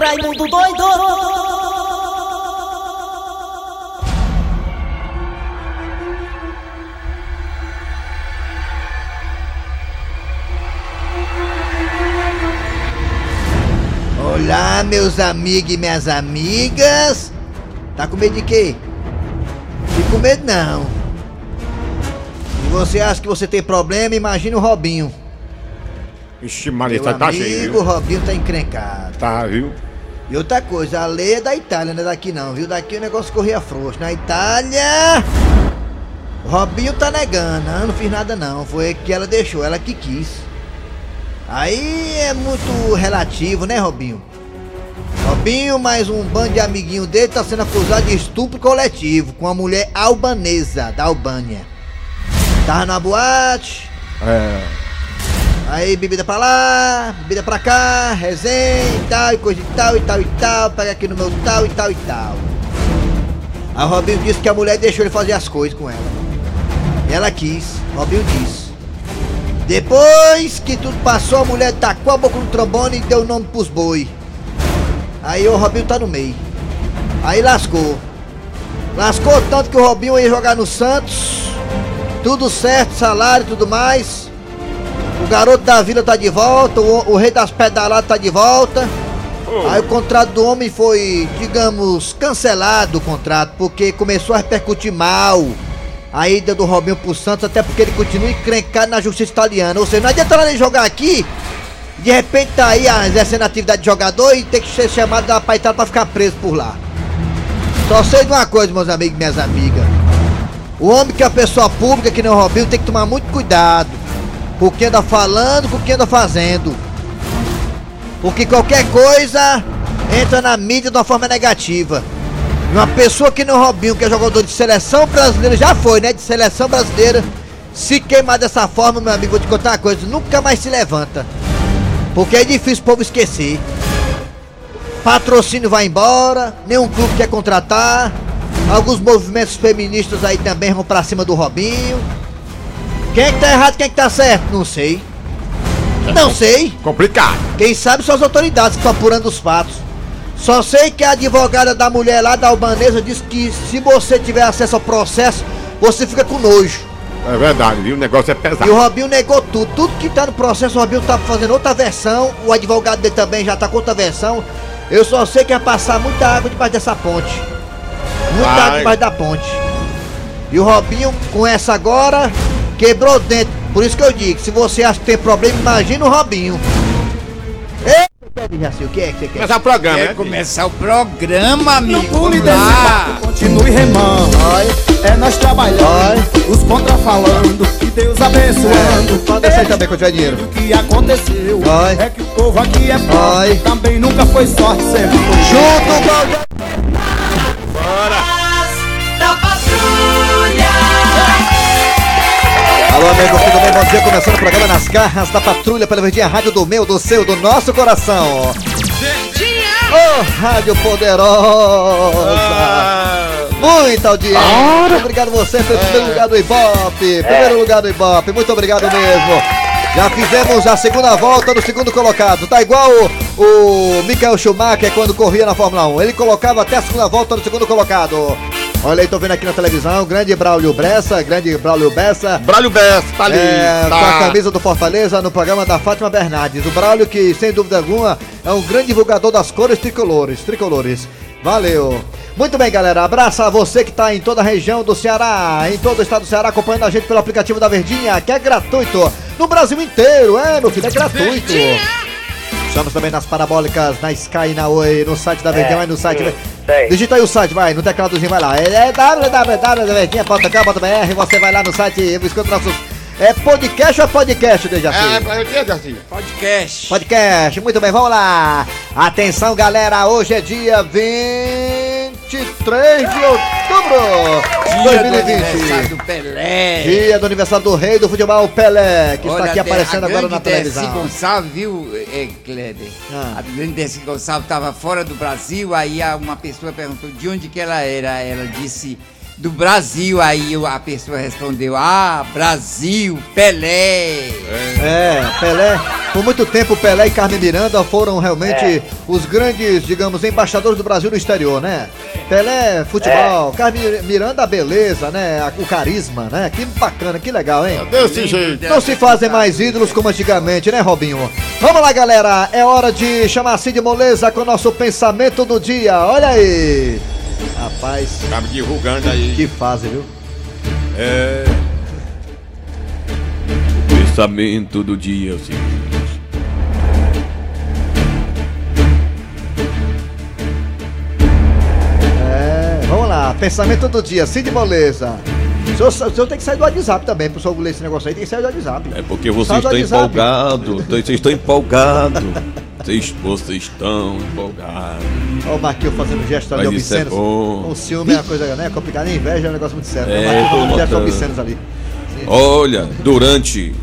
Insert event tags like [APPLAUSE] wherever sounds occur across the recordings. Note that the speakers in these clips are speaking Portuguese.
Raimundo doido! Olá, meus amigos e minhas amigas. Tá com medo de quê? Fique com medo não. Se você acha que você tem problema, imagine o Robinho. Ixi, Meu Marita, tá cheio. amigo, o Robinho tá encrencado. Tá, viu? E outra coisa, a lei é da Itália, não é daqui não, viu? Daqui o negócio corria frouxo. Na Itália, o Robinho tá negando. Não, fiz nada não. Foi que ela deixou, ela que quis. Aí é muito relativo, né, Robinho? Robinho, mais um bando de amiguinho dele, tá sendo acusado de estupro coletivo com uma mulher albanesa da Albânia. Tava na boate, É. Aí bebida pra lá, bebida pra cá, resenha e tal, e coisa e tal, e tal e tal, pega aqui no meu tal e tal e tal. Aí o Robinho disse que a mulher deixou ele fazer as coisas com ela. E ela quis, Robinho disse. Depois que tudo passou, a mulher tacou a boca no trombone e deu o nome pros boi. Aí o Robinho tá no meio. Aí lascou. Lascou tanto que o Robinho ia jogar no Santos. Tudo certo, salário e tudo mais. O garoto da vila tá de volta, o, o rei das pedaladas tá de volta. Aí o contrato do homem foi, digamos, cancelado o contrato, porque começou a repercutir mal a ida do Robinho pro Santos, até porque ele continua encrencado na justiça italiana. Ou seja, não adianta ele jogar aqui, de repente tá aí exercendo atividade de jogador e tem que ser chamado da pra Itália pra ficar preso por lá. Só sei de uma coisa, meus amigos e minhas amigas. O homem que é uma pessoa pública, que nem o Robinho, tem que tomar muito cuidado com que anda falando, com que anda fazendo. Porque qualquer coisa entra na mídia de uma forma negativa. Uma pessoa que nem o Robinho, que é jogador de seleção brasileira, já foi, né? De seleção brasileira. Se queimar dessa forma, meu amigo, vou te contar uma coisa, nunca mais se levanta. Porque é difícil o povo esquecer. Patrocínio vai embora, nenhum clube quer contratar. Alguns movimentos feministas aí também vão pra cima do Robinho. Quem é que tá errado, quem é que tá certo? Não sei. Não sei. Complicado. Quem sabe são as autoridades que estão apurando os fatos. Só sei que a advogada da mulher lá da albanesa disse que se você tiver acesso ao processo, você fica com nojo. É verdade, viu? O negócio é E pesado. o Robinho negou tudo. Tudo que tá no processo, o Robinho tá fazendo outra versão. O advogado dele também já tá com outra versão. Eu só sei que é passar muita água debaixo dessa ponte. Muita Vai. água debaixo da ponte. E o Robinho, com essa agora, quebrou dentro. Por isso que eu digo, se você acha que tem problema, imagina o Robinho. Ei, Jaci, o que é que você quer? Começar o programa, Quer né? começar o programa, amigo? Pule desse Ah, barco, continue remando. É nós trabalhando, os contra falando, e Deus abençoando. Pode deixar aí também quando tiver dinheiro. O que aconteceu é que o povo aqui é pobre, também nunca foi sorte, sempre foi Junto, Balde... Alô, amigo, tudo bem? Bom dia, começando o programa Nas Garras da Patrulha pela Verdinha Rádio do meu, do seu, do nosso coração. Ô, Rádio Poderosa! Muita audiência! Obrigado você pelo primeiro lugar do Ibope! Primeiro lugar do Ibope, muito obrigado mesmo! Já fizemos a segunda volta do segundo colocado. Tá igual o, o Michael Schumacher quando corria na Fórmula 1. Ele colocava até a segunda volta do segundo colocado. Olha aí, tô vendo aqui na televisão, grande Braulio Bressa, grande Braulio Bessa. Braulio Bess, tá ali. É, tá. com a camisa do Fortaleza no programa da Fátima Bernardes. O Braulio que, sem dúvida alguma, é um grande divulgador das cores tricolores. Tricolores. Valeu. Muito bem, galera. Abraço a você que está em toda a região do Ceará, em todo o estado do Ceará, acompanhando a gente pelo aplicativo da Verdinha, que é gratuito. No Brasil inteiro, é, meu filho, é gratuito. Estamos também nas parabólicas, na Sky, na Oi, no site da Verdinha, vai no site. Digita aí o site, vai, no tecladozinho, vai lá. É www.verdinha.com.br, você vai lá no site e escuta nossos. É podcast ou é podcast, Dejaci? É, eu tinha Jaci. podcast. Podcast, muito bem, vamos lá. Atenção, galera, hoje é dia 23 de outubro de Dia do aniversário 2020. do Pelé. Dia do aniversário do rei do futebol Pelé, que está Olha, aqui até aparecendo agora na grande Dercy televisão. Gonçalves, viu, é, Kleber? Ah. A grande Dercy Gonçalves estava fora do Brasil, aí uma pessoa perguntou de onde que ela era. Ela disse do Brasil, aí a pessoa respondeu, ah, Brasil, Pelé. É, Pelé. Por muito tempo, Pelé e Carmen Miranda foram realmente os grandes, digamos, embaixadores do Brasil no exterior, né? Pelé, futebol, Carmen Miranda, a beleza, né? O carisma, né? Que bacana, que legal, hein? Desse jeito. Não se fazem mais ídolos como antigamente, né, Robinho? Vamos lá, galera. É hora de chamar Cid Moleza com o nosso pensamento do dia. Olha aí. Rapaz, Tava divulgando aí. que fase, viu? É. O pensamento do dia é o seguinte. Lá. Pensamento do dia. Cid Moleza. O senhor, o senhor tem que sair do WhatsApp também, pro senhor ler esse negócio aí, tem que sair do WhatsApp. É porque vocês estão empolgados. Vocês estão empolgados. Vocês, vocês estão empolgados. Olha o Marquinhos fazendo gesto isso é obscenos. bom. O ciúme é uma coisa né, complicada, a inveja é um negócio muito sério. É, o Marquinhos fazendo obscenos ali. Olha, durante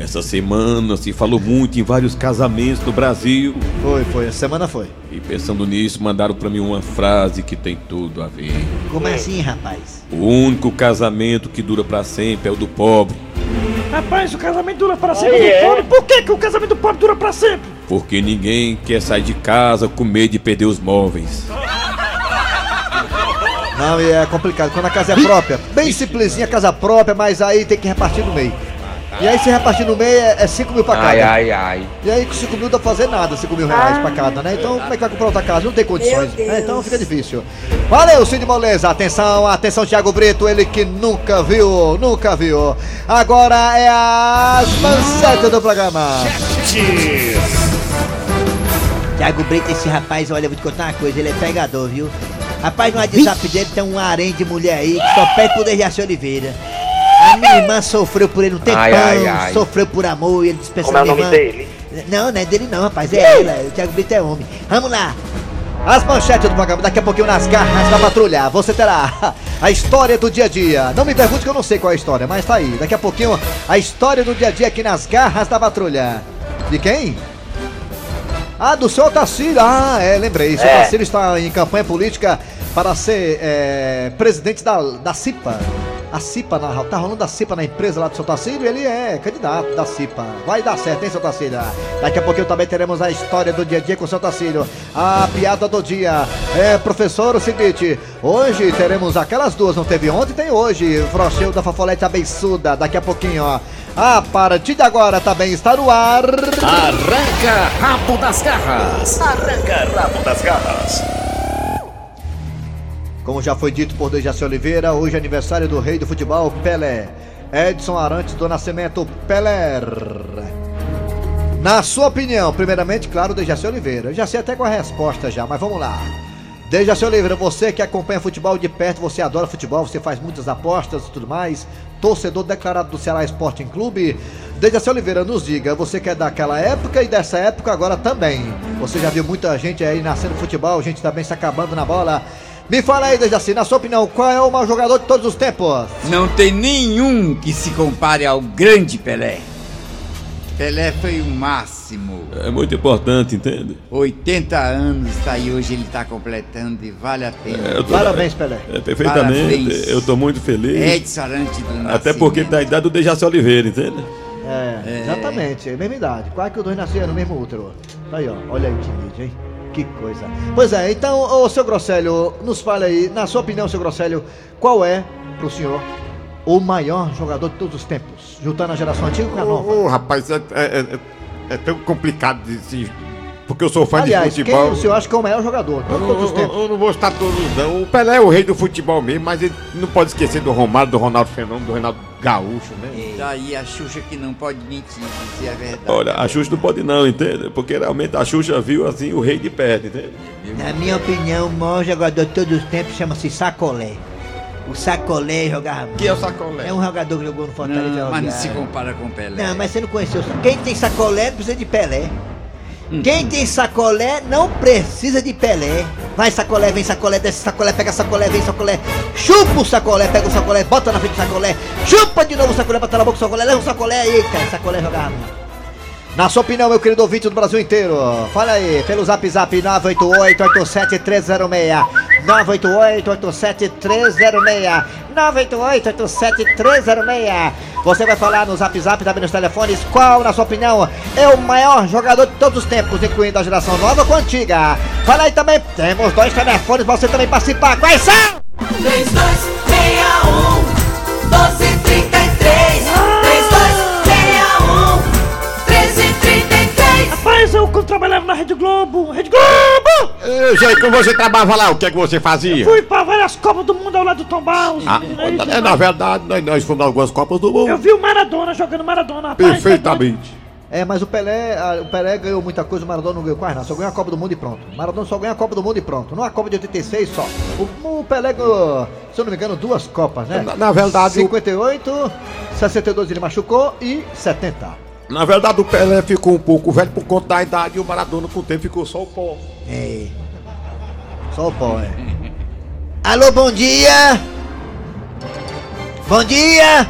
essa semana se falou muito em vários casamentos no Brasil. Foi, foi, a semana foi. E pensando nisso, mandaram pra mim uma frase que tem tudo a ver. Como assim, rapaz? O único casamento que dura pra sempre é o do pobre. Rapaz, o casamento dura pra sempre do pobre. Por que, que o casamento do pobre dura pra sempre? Porque ninguém quer sair de casa com medo de perder os móveis. Não, e é complicado. Quando a casa é própria, bem simplesinha, casa própria, mas aí tem que repartir no meio. E aí se repartir no meio é 5 mil pra cada. Ai, ai, ai. E aí com 5 mil não dá pra fazer nada, 5 mil reais pra cada, né? Então como é que vai comprar outra casa? Não tem condições. né? Então fica difícil. Valeu, Cid Moleza. Atenção, atenção, Thiago Brito, ele que nunca viu, nunca viu. Agora é as manchetes do programa. Tiago Brito, esse rapaz, olha, eu vou te contar uma coisa, ele é pegador, viu? Rapaz, no WhatsApp dele tem um harém de mulher aí que só pede por Dejaci Oliveira. A minha irmã sofreu por ele um tempão, Ai, ai, ai. sofreu por amor e ele dispensou Como é o nome irmã. dele? Não, não é dele não, rapaz, é ela. O Thiago Brito é homem. Vamos lá. As manchetes do programa, daqui a pouquinho nas garras da patrulha. Você terá a história do dia a dia. Não me pergunte que eu não sei qual é a história, mas tá aí. Daqui a pouquinho, a história do dia a dia aqui nas garras da patrulha. De quem? Ah, do seu Otacílio. Ah, é, lembrei. Seu É. Otacílio está em campanha política para ser é, presidente da, da CIPA. A CIPA, na, tá rolando a CIPA na empresa lá do seu Tacílio, ele é candidato da CIPA. Vai dar certo, hein, seu Tacílio? Daqui a pouquinho também teremos a história do dia a dia com o seu Tacílio. A piada do dia. É, professor, o seguinte, hoje teremos aquelas duas, não teve ontem, tem hoje. Frocheu da Fafolete abençuda, daqui a pouquinho, ó. A partir de agora também está no ar. Arranca rabo das garras. Arranca rabo das garras. Como já foi dito por Dejaci Oliveira, hoje é aniversário do rei do futebol, Pelé. Edson Arantes do Nascimento Pelé. Na sua opinião, primeiramente, claro, Dejaci Oliveira. Eu já sei até qual é a resposta já, mas vamos lá. Dejaci Oliveira, você que acompanha futebol de perto, você adora futebol, você faz muitas apostas e tudo mais, torcedor declarado do Ceará Sporting Clube. Dejaci Oliveira, nos diga, você que é daquela época e dessa época agora também. Você já viu muita gente aí nascendo futebol, gente também se acabando na bola. Me fala aí, Dejaci, na sua opinião, qual é o maior jogador de todos os tempos? Não tem nenhum que se compare ao grande Pelé. Pelé foi o máximo. É muito importante, entende? 80 anos está aí hoje, ele está completando e vale a pena. É, tô- Parabéns, Pelé. É, perfeitamente. Parabéns. Eu tô muito feliz. Edson Arantes do Até Nascimento. porque tá a idade do Dejaci Oliveira, entende? É, exatamente, é a mesma idade. Quase que os dois nasceram no mesmo útero. Aí, ó, olha aí que vídeo, hein? Que coisa. Pois é, então, ô seu Grosselho, nos fale aí, na sua opinião, seu Grosselho, qual é, pro senhor, o maior jogador de todos os tempos? Juntando a geração antiga com a nova. Ô, rapaz, é, é- é- é tão complicado de se. Porque eu sou fã Aliás, de quem futebol. o senhor acha que é o maior jogador de Eu, todos os eu- tempos? eu não vou estar todos, não. O Pelé é o rei do futebol mesmo, mas ele não pode esquecer do Romário, do Ronaldo Fenômeno, do Reinaldo Gaúcho, né? Tá aí a Xuxa que não pode mentir, dizer a verdade. Olha, a Xuxa não pode não, entende? Porque realmente a Xuxa viu assim o rei de perto, entende? Na minha opinião, o maior jogador de todos os tempos chama-se Sacolé. O Sacolé jogava muito. Que é o sacolé? É um jogador que jogou no Fortaleza. Não, mas não se compara com Pelé. Não, mas você não conheceu. Quem tem sacolé não precisa de Pelé. Quem tem sacolé não precisa de Pelé. Vai sacolé, vem sacolé, desce sacolé, pega sacolé, vem sacolé. Chupa o sacolé, pega o sacolé, bota na frente do sacolé. Chupa de novo o sacolé, bota na boca do sacolé, leva o sacolé aí, cara. Sacolé muito. Na sua opinião, meu querido ouvinte do Brasil inteiro, fala aí, pelo zap zap 988-87306. 988-87306. 988-87306. Você vai falar no zap zap também nos telefones qual, na sua opinião, é o maior jogador de todos os tempos, incluindo a geração nova a antiga. Fala aí também, temos dois telefones pra você também participar. Quais são? 3261 1233 1333 Rapaz, eu quando trabalhava na Rede Globo, Rede Globo! Eu sei que você trabalhava lá, o que é que você fazia? Fui pra várias Copas do Mundo ao lado do Tom Barros. Ah, é, na verdade, nós, nós fomos algumas Copas do Eu Mundo. vi o Maradona jogando Maradona, rapaz. Perfeitamente. É, mas o Pelé, a- o Pelé ganhou muita coisa, o Maradona não ganhou quase nada, só ganhou a Copa do Mundo e pronto. O Maradona só ganhou a Copa do Mundo e pronto. Não a Copa de 86 só. O, o Pelé ganhou, se eu não me engano, duas Copas, né? Na, na verdade, o, 58, 62 ele machucou e 70. Na verdade, o Pelé ficou um pouco velho por conta da idade e o Maradona com o tempo ficou só o pó. É. Só o pó, é. Alô, bom dia! Bom dia!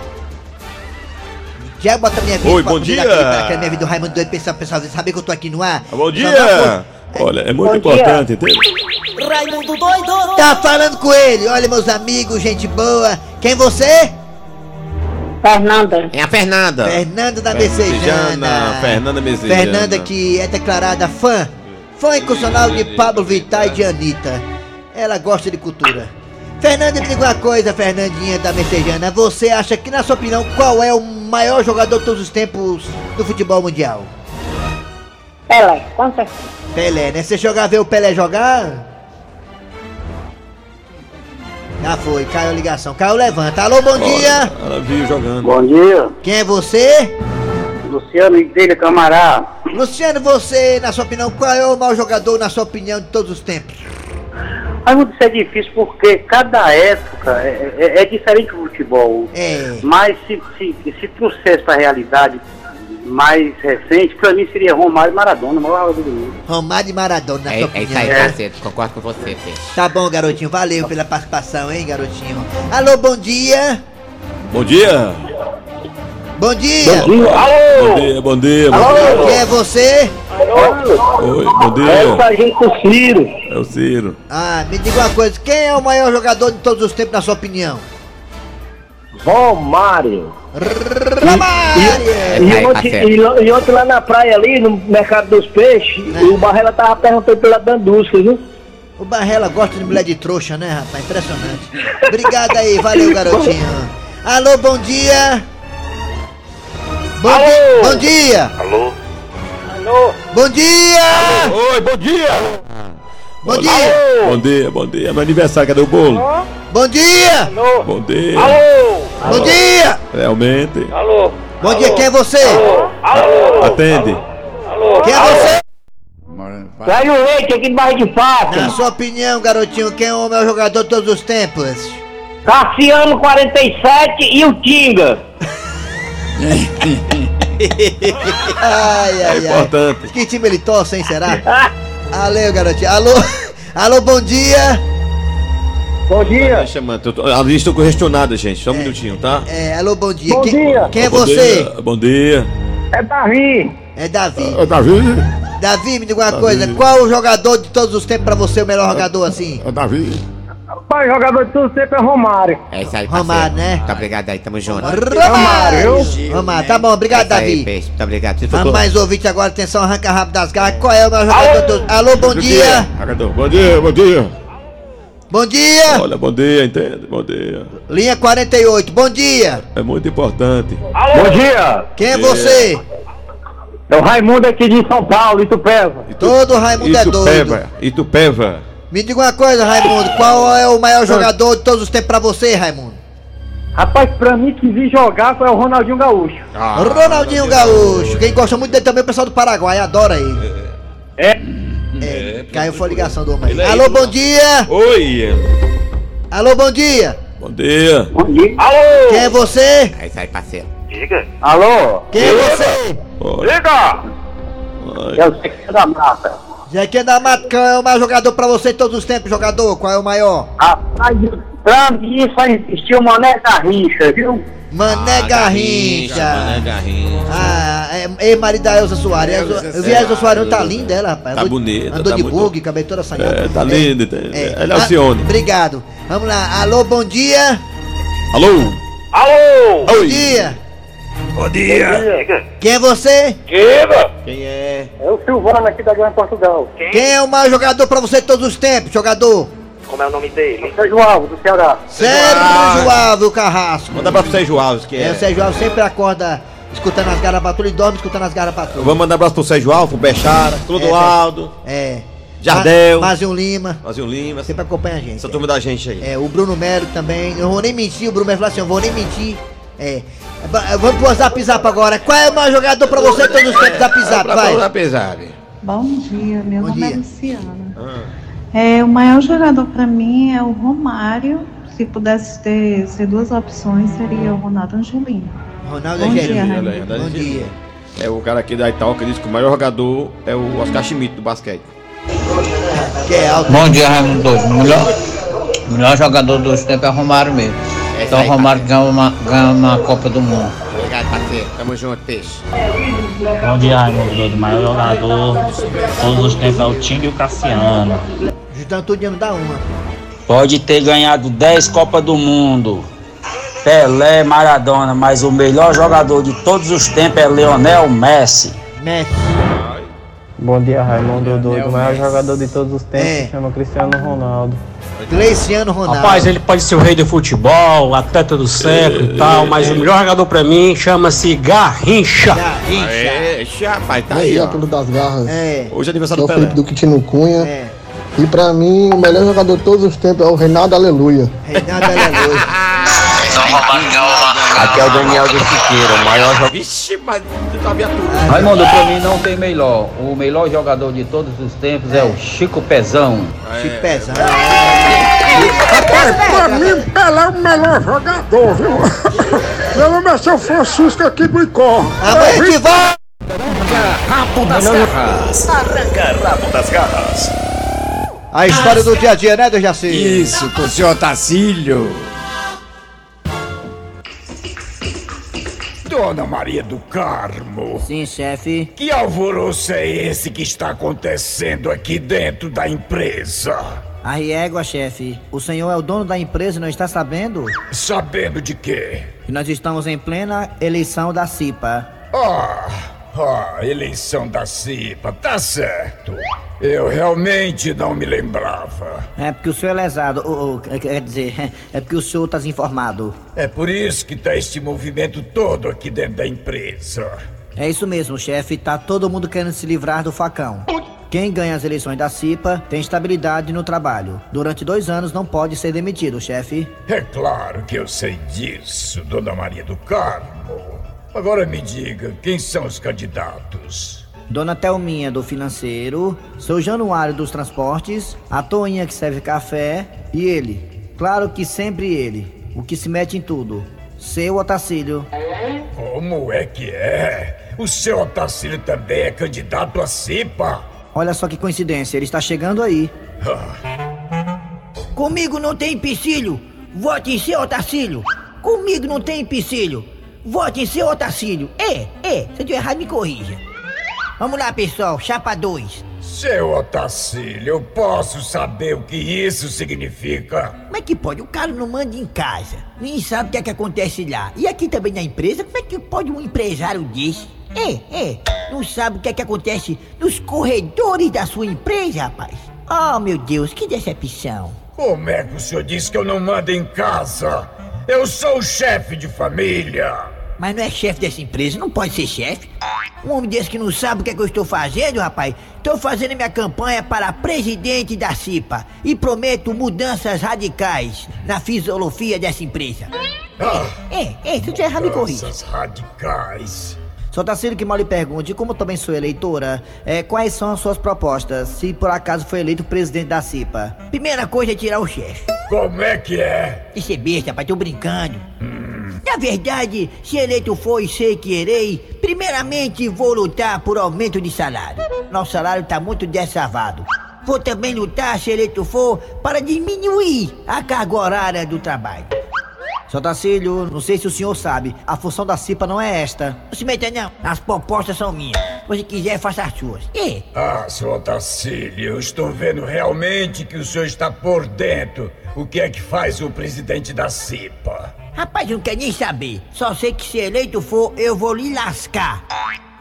Já bota minha vida Oi, pra- bom dia. Aquela minha vida do Raimundo doido, pessoal, pessoal, saber que eu tô aqui no ar. Bom dia! Olha, é muito importante, entendeu? Raimundo doido Tá falando com ele, olha meus amigos, gente boa. Quem você? Fernanda. É a Fernanda. Fernanda da Messejana, Messejana. Fernanda Messejana. Fernanda que é declarada fã, fã incondicional de Pablo Vittar e de Anitta. Ela gosta de cultura. Fernanda, me diga uma coisa, Fernandinha da Messejana. Você acha que, na sua opinião, qual é o maior jogador de todos os tempos do futebol mundial? Pelé, com certeza. Pelé, né? Você jogar ver o Pelé jogar? Já foi, caiu a ligação. Caiu, levanta. Alô, bom dia! Ela viu jogando. Bom dia, Quem é você? Luciano Igreja Camará. Luciano, você, na sua opinião, qual é o maior jogador, na sua opinião, de todos os tempos? Mas isso é difícil porque cada época é, é- é diferente do futebol. É. Mas se, se, se trouxesse para a realidade mais recente, para mim seria Romário e Maradona, o maior jogador do mundo. Romário e Maradona, na É, sua é opinião. isso aí, né? parceiro. Concordo com você, Peixe. Tá bom, garotinho. Valeu pela participação, hein, garotinho. Alô, bom dia. Bom dia! Bom dia. Bom dia, bom dia, bom dia. Quem é você? Oi, bom dia. sargento Ciro. É o Ciro. Ah, me diga uma coisa. Quem é o maior jogador de todos os tempos, na sua opinião? Romário. Romário. E, ontem, parceiro. e, e ontem lá na praia ali, no mercado dos peixes, É. o Barrela tava perguntando pela Dandusca, viu? O Barrela gosta de mulher de trouxa, né, rapaz? Impressionante. Obrigado aí, valeu, [LAUGHS] garotinho. Alô, bom dia. Bom, di- bom dia. Alô? Alô? Bom dia. Oi, bom dia! Bom dia. Bom dia, bom dia. Meu aniversário, cadê o bolo? Bom dia. Bom dia. Bom dia. Realmente. Alô? Bom dia, quem é você? Atende. Quem é você? O leite aqui de barra de faca. Na sua opinião, garotinho, quem é o maior jogador de todos os tempos? Cassiano 47 e o Tinga. [LAUGHS] Ai, É ai, ai. importante. Que time ele torce, hein, será? [LAUGHS] Valeu, garotinho. Alô, alô, bom dia. Bom dia. Tá chamando. eu tô- A lista congestionada, gente. Só um minutinho, tá? É, alô, bom dia. Bom quem, dia. quem é Bom você? dia, Bom dia. É Davi. É Davi. Ô, Davi, Davi, me diga uma coisa. Qual o jogador de todos os tempos pra você, o melhor jogador assim? ô, Davi. Pai, jogador de tudo sempre é Romário. É isso aí, parceiro. Romário, né? Muito obrigado aí, tamo junto. Romário. Romário, tá bom, obrigado, É isso aí, Davi. Peixe. Muito obrigado. Vamos mais ouvinte agora, atenção, arranca rápido das garras. Qual é o maior jogador de todos? Alô, bom dia. Jogador, Bom dia, bom dia. Bom dia. Olha, bom dia, entende? Bom dia. Linha 48, bom dia. É muito importante. Bom dia. Quem é você? É o Raimundo aqui de São Paulo, Itupeva. Todo Raimundo é doido. Itupeva. Itupeva. Me diga uma coisa, Raimundo. Qual é o maior jogador de todos os tempos pra você, Raimundo? Rapaz, pra mim que vi jogar foi o Ronaldinho Gaúcho. Ronaldinho Gaúcho. Quem gosta muito dele também é o pessoal do Paraguai, adora ele. É. É, caiu foi a ligação do homem. Alô, bom dia! Oi. Alô, bom dia! Bom dia. Bom dia. Alô? Quem é você? É isso aí, parceiro. Diga. Alô? Quem é você? Diga. É o Zequinha da Mata. Zequinha da Mata, qual é o maior jogador pra você de todos os tempos, jogador? Qual é o maior? Rapaz, pra mim só existiu o Mané Garrincha, viu? Mané Ah, Garrincha. Mané Garrincha. Ah, é, é marido da Elza Soares. Elza- Eu vi a Elza Soares, tá linda ela, rapaz. Tá bonita, Andou tá de muito- bug, cabelo toda assanhada. É, tá linda. tá- Ela é Ah, Alcione. Obrigado. Vamos lá. Alô, bom dia. Alô? Alô! Bom dia. Bom dia! Quem é você? Diga! Quem é? É o Silvano aqui da Grande Portugal. Quem é o maior jogador pra você de todos os tempos, jogador? Como é o nome dele? Sérgio Alves, do Ceará. Sérgio Alves Carrasco. Manda pra Sérgio Alves, que É, é. o Sérgio Alves sempre acorda escutando as garabaturas e dorme escutando as garabaturas. Vamos mandar um abraço pro Sérgio Alves, pro Bechara, Clodoaldo, É. Jardel. Ma- Mazinho Lima. Mazinho Lima, Sempre acompanha a gente. essa turma da gente aí. É, o Bruno Melo também. Eu não vou nem mentir, o Bruno Melo falou assim, eu vou nem mentir. É. Vamos pro Zap Zap agora. Qual é o maior jogador pra você todos os tempos? Zap Zap, vai. Apesar. Bom dia, meu Bom nome é dia. Luciana. É, o maior jogador para mim é o Romário. Se pudesse ter ser duas opções, seria o Ronaldo Angelino. Ronaldo Bom dia, Angelino. Raimundo. Bom dia. É o cara aqui da Itaú que disse que o maior jogador é o Oscar Schmidt do basquete. Que é. Bom dia, Raimundo Doido. O melhor, melhor jogador dos tempos é o Romário mesmo. Então o Romário ganhou uma, ganhou uma Copa do Mundo. Obrigado, parceiro. Tamo junto, peixe. Bom dia, Raimundo Doido. O maior jogador de todos os tempos é o Tim e o Cassiano. Juntando tudo ia me dar uma. Pode ter ganhado 10 Copas do Mundo. Pelé, Maradona, mas o melhor jogador de todos os tempos é Leonel Messi. Messi. Bom dia, Raimundo Doido. O maior jogador de todos os tempos É. se chama Cristiano Ronaldo. Gleiciano Ronaldo. Rapaz, ele pode ser o rei do futebol, atleta do século e tal, mas o melhor jogador pra mim chama-se Garrincha. É, rapaz, tá aí, dia, ó. Clube das Garras. É. Hoje é aniversário Sou do Pelé. Felipe do Quitino Cunha. É. E pra mim, o melhor jogador de todos os tempos é o Reinaldo Aleluia. Reinaldo Aleluia. [LAUGHS] Aqui é o Daniel do Siqueira, o maior jogador. Vixe, mas tá viatura. Raimundo, pra mim não tem melhor. O melhor jogador de todos os tempos é o Chico Pezão. Chico Pezão. Rapaz, pra mim, Pelé é o melhor jogador, viu? Meu nome é São Francisco aqui do Icó. Amanhã a gente vai. Rabo das garras. Arranca rabo das garras. A história do dia a dia, né, Dejaci? Isso, com o senhor Tacílio. Dona Maria do Carmo. Sim, chefe. Que alvoroço é esse que está acontecendo aqui dentro da empresa? A régua, chefe. O senhor é o dono da empresa e não está sabendo? Sabendo de quê? Que nós estamos em plena eleição da CIPA. Ah, ah, eleição da CIPA, tá certo. Eu realmente não me lembrava. É porque o senhor é lesado. ou- ou, quer dizer, [LAUGHS] é porque o senhor está desinformado. É por isso que tá este movimento todo aqui dentro da empresa. É isso mesmo, chefe. Tá todo mundo querendo se livrar do facão. Quem ganha as eleições da CIPA tem estabilidade no trabalho. Durante dois anos não pode ser demitido, chefe. É claro que eu sei disso, Dona Maria do Carmo. Agora me diga, quem são os candidatos? Dona Thelminha do financeiro, seu Januário dos transportes, a Toinha que serve café e ele. Claro que sempre ele, o que se mete em tudo. Seu Otacílio. Como é que é? O seu Otacílio também é candidato a CIPA? Olha só que coincidência, ele está chegando aí. Comigo não tem empecilho. Vote em seu Otacílio. Comigo não tem empecilho. Vote em seu Otacílio. É, é. Se eu estiver errado, me corrija. Vamos lá, pessoal. Chapa 2. Seu Otacílio, eu posso saber o que isso significa? Como é que pode? O cara não manda em casa. Nem sabe o que é que acontece lá. E aqui também na empresa, como é que pode um empresário desse? É, é. Não sabe o que é que acontece nos corredores da sua empresa, rapaz. Oh, meu Deus, que decepção. Como é que o senhor disse que eu não mando em casa? Eu sou o chefe de família. Mas não é chefe dessa empresa, não pode ser chefe. Um homem desse que não sabe o que, é que eu estou fazendo, rapaz. Estou fazendo minha campanha para presidente da CIPA e prometo mudanças radicais na fisiologia dessa empresa. É, é, se eu estiver errado, me corrija. Mudanças radicais. Só Tacílio que mal lhe pergunte, como também sou eleitora, é, quais são as suas propostas, se por acaso foi eleito presidente da CIPA? Primeira coisa é tirar o chefe. Como é que é? Isso é besta, rapaz, tô brincando. Na verdade, se eleito for e sei que irei, primeiramente vou lutar por aumento de salário. Nosso salário tá muito desavado. Vou também lutar, se eleito for, para diminuir a carga horária do trabalho. Seu Tacílio, não sei se o senhor sabe, a função da CIPA não é esta. Não se meta não, as propostas são minhas. Se quiser, faça as suas. E? Ah, seu Otacílio, eu estou vendo realmente que o senhor está por dentro. O que é que faz o presidente da CIPA? Rapaz, não quero nem saber. Só sei que se eleito for, eu vou lhe lascar.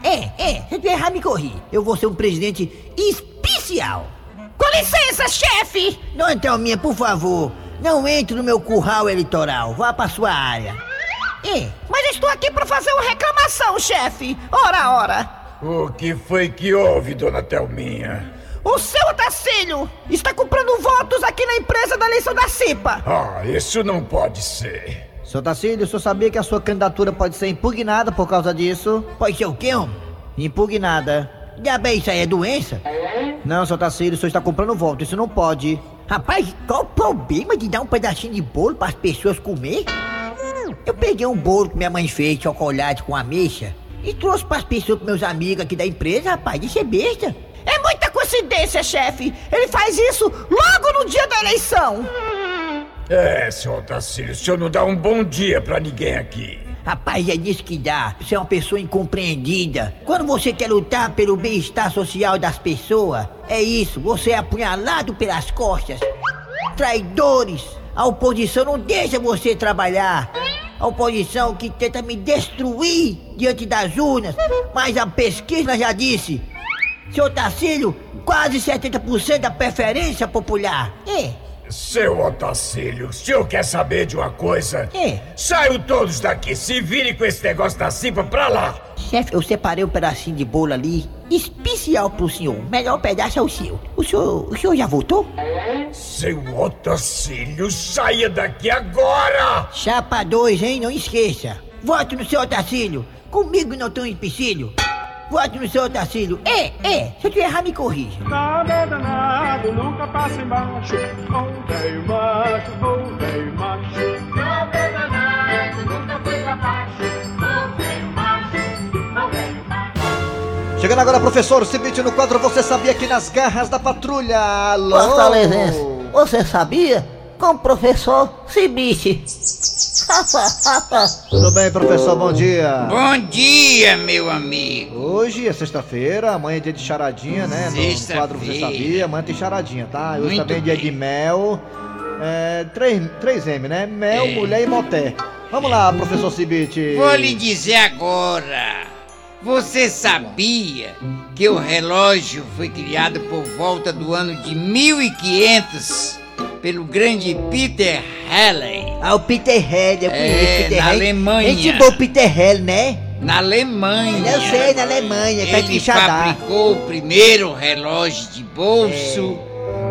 É, é, se tu errar, me corri. Eu vou ser um presidente especial. Com licença, chefe! Dona Thelminha, por favor, não entre no meu curral eleitoral. Vá pra sua área. É. Mas estou aqui para fazer uma reclamação, chefe. Ora, ora. O que foi que houve, dona Thelminha? O seu Otacílio está comprando votos aqui na empresa da eleição da CIPA. Ah, isso não pode ser. Seu Tacílio, o senhor sabia que a sua candidatura pode ser impugnada por causa disso? Pode ser o quê, homem? Impugnada. Já bem, isso aí é doença? Não, seu Tacílio, o senhor está comprando voto, isso não pode. Rapaz, qual o problema de dar um pedacinho de bolo para as pessoas comer? Eu peguei um bolo que minha mãe fez, chocolate com ameixa, e trouxe para as pessoas, para meus amigos aqui da empresa, rapaz, isso é besta. É muita coincidência, chefe. Ele faz isso logo no dia da eleição. É, seu Otacílio, o senhor não dá um bom dia pra ninguém aqui. Rapaz, é disso que dá. Você é uma pessoa incompreendida. Quando você quer lutar pelo bem-estar social das pessoas, é isso. Você é apunhalado pelas costas. Traidores. A oposição não deixa você trabalhar. A oposição que tenta me destruir diante das urnas. Mas a pesquisa já disse. Seu Tacílio, quase 70% da preferência popular. É. Seu Otacílio, o senhor quer saber de uma coisa? É. Saiam todos daqui, se virem com esse negócio da CIPA pra lá. Chefe, eu separei um pedacinho de bolo ali, especial pro senhor. O melhor pedaço é o seu. O senhor, o senhor já voltou? Seu Otacílio, saia daqui agora! Chapa 2, hein? Não esqueça. Vote no seu Otacílio. Comigo não tem um empecilho. No seu Otacílio. É, é. Se eu te errar, me corrija. Nada danado, nunca passa embaixo. Velho macho, velho macho. Nada danado, nunca foi pra baixo. Ô velho macho, ô velho macho. Chegando agora, professor Cibite no quadro Você Sabia que nas garras da patrulha. Alô? Fortalezense, você sabia? Com o professor Cibite. [LAUGHS] Tudo bem, professor? Bom dia. Bom dia, meu amigo. Hoje é sexta-feira, amanhã é dia de charadinha, né? No quadro Você. Sabia, amanhã tem charadinha, tá? Hoje Muito também é dia bem. de mel. É, 3, 3M, né? Mel, É. mulher e moté. Vamos lá, professor Cibite. Vou lhe dizer agora. Você sabia que o relógio foi criado por volta do ano de 1500 pelo grande Peter Halley? Ah, o Peter Hell, eu conheço É, Peter na Hell. Alemanha. Gente boa, o Peter Hell, né? Na Alemanha. Eu sei, na Alemanha, faz Ele quixadá. fabricou o primeiro relógio de bolso.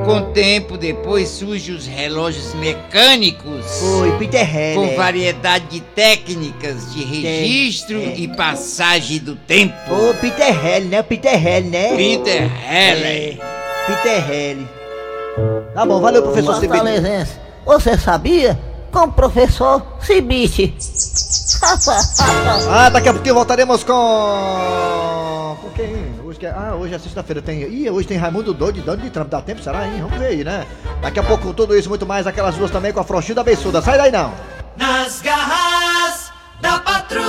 Com tempo depois surgem os relógios mecânicos. Foi, Peter Hell. Com é. variedade de técnicas de registro e passagem do tempo. Ô, Peter Hell, né? O Peter Hell, né? Peter Halley. É, Peter Hell. Tá bom, valeu, professor Cibite. Você sabia? Com o professor Cibite. [LAUGHS] Ah, daqui a pouquinho voltaremos com. Com quem? Hoje que é... Ah, hoje é sexta-feira. Tem. Ih, hoje tem Raimundo Doido, Doido de Trump. Dá tempo, será, hein? Vamos ver aí, né? Daqui a pouco tudo isso, muito mais, aquelas duas também com a frouxinha da beiçuda. Sai daí não! Nas garras da patrulha.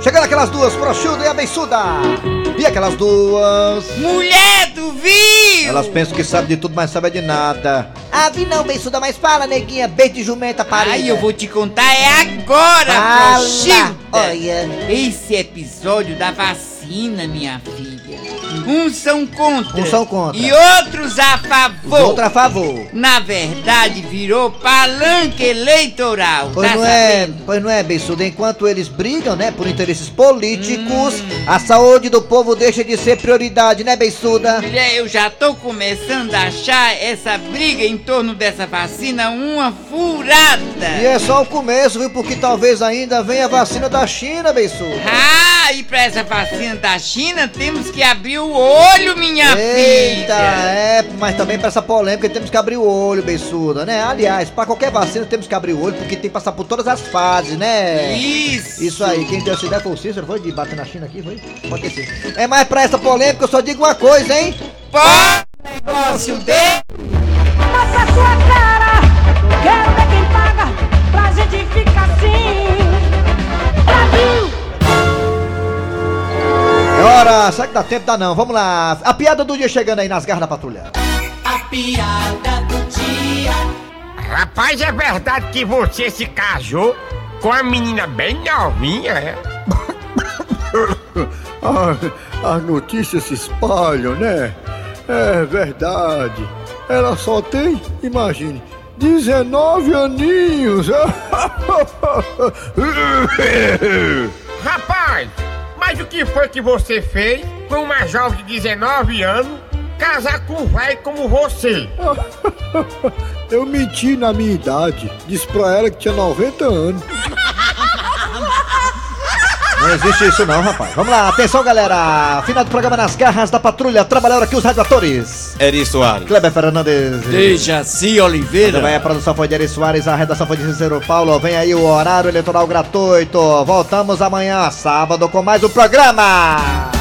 Chegando aquelas duas, frouxuda e a beiçuda! E aquelas duas. Mulher do Viu! Elas pensam que sabem de tudo, mas sabem de nada. Ah, vi não, beiçuda, mas fala, neguinha, beijo de jumenta, parida. Ai, eu vou te contar é agora, Fala, olha. Esse episódio da vacina, minha filha. Uns são contra. Uns são contra. E outros a favor. Outra a favor. Na verdade, virou palanque eleitoral. Pois tá não é, sabendo? pois não é, beiçuda. Enquanto eles brigam, né, por interesses políticos, Hum. a saúde do povo deixa de ser prioridade, né, beiçuda? Mulher, eu já tô começando a achar essa briga em torno dessa vacina uma furada. E é só o começo, viu? Porque talvez ainda venha a vacina da China, beiçuda. Ah, e pra essa vacina da China temos que abrir o olho, minha Eita, filha. é, mas também pra essa polêmica temos que abrir o olho, beiçuda, né? Aliás, pra qualquer vacina temos que abrir o olho, porque tem que passar por todas as fases, né? Isso. Isso aí, quem deu essa ideia foi o Cícero, foi de bater na China aqui, foi? Pode ter sido. É, mas pra essa polêmica eu só digo uma coisa, hein? Pô, negócio de... Mata sua cara! que fica assim. Hora, será que dá tempo? Dá não, vamos lá. A piada do dia chegando aí nas garras da patrulha. A piada do dia. Rapaz, é verdade que você se casou com uma menina bem novinha, é? [COUGHS] Ah, as notícias se espalham, né? É verdade. Ela só tem, imagine, 19 aninhos. [COUGHS] Rapaz, mas o que foi que você fez com uma jovem de 19 anos casar com um velho como você? [LAUGHS] Eu menti na minha idade. Disse pra ela que tinha 90 anos. [LAUGHS] Não existe isso não, rapaz. Vamos lá, atenção galera. Final do programa nas garras da patrulha. Trabalharam aqui os radioatores. Eri Soares. Kleber Fernandes. Dejaci Oliveira. Também a produção foi de Eri Soares, a redação foi de Cícero Paulo. Vem aí o horário eleitoral gratuito. Voltamos amanhã, sábado, com mais um programa.